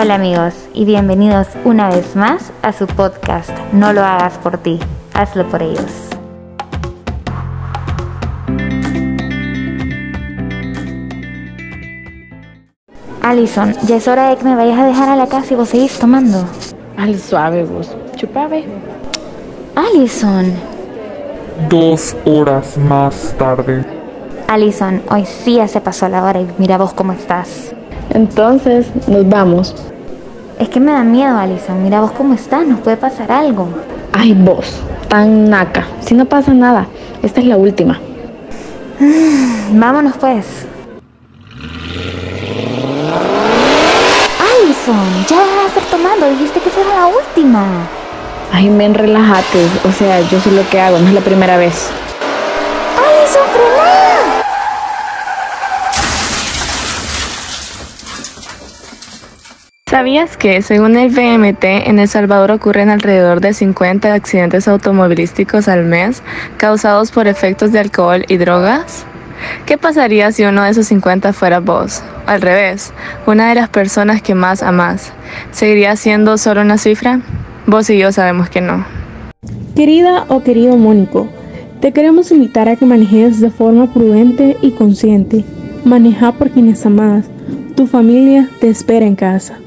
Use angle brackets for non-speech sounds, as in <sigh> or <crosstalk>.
Hola amigos y bienvenidos una vez más a su podcast No lo hagas por ti, hazlo por ellos. Alison, ya es hora de que me vayas a dejar a la casa y vos seguís tomando. Al suave vos, chupave. Alison, Dos horas más tarde. Alison, hoy sí ya se pasó la hora y mira vos cómo estás. Entonces, nos vamos. Es que me da miedo, Alison, mira vos cómo estás, nos puede pasar algo. Ay, vos, tan naca. Si no pasa nada, esta es la última. <sighs> Vámonos pues. Alison, ya deja de estar tomando, dijiste que fuera la última. Ay, men, relájate. O sea, yo sé lo que hago, no es la primera vez. Alison, frena. ¿Sabías que, según el VMT, en El Salvador ocurren alrededor de 50 accidentes automovilísticos al mes causados por efectos de alcohol y drogas? ¿Qué pasaría si uno de esos 50 fuera vos? Al revés, una de las personas que más amás. ¿Seguiría siendo solo una cifra? Vos y yo sabemos que no. Querida o querido Mónico, te queremos invitar a que manejes de forma prudente y consciente. Maneja por quienes amas. Tu familia te espera en casa.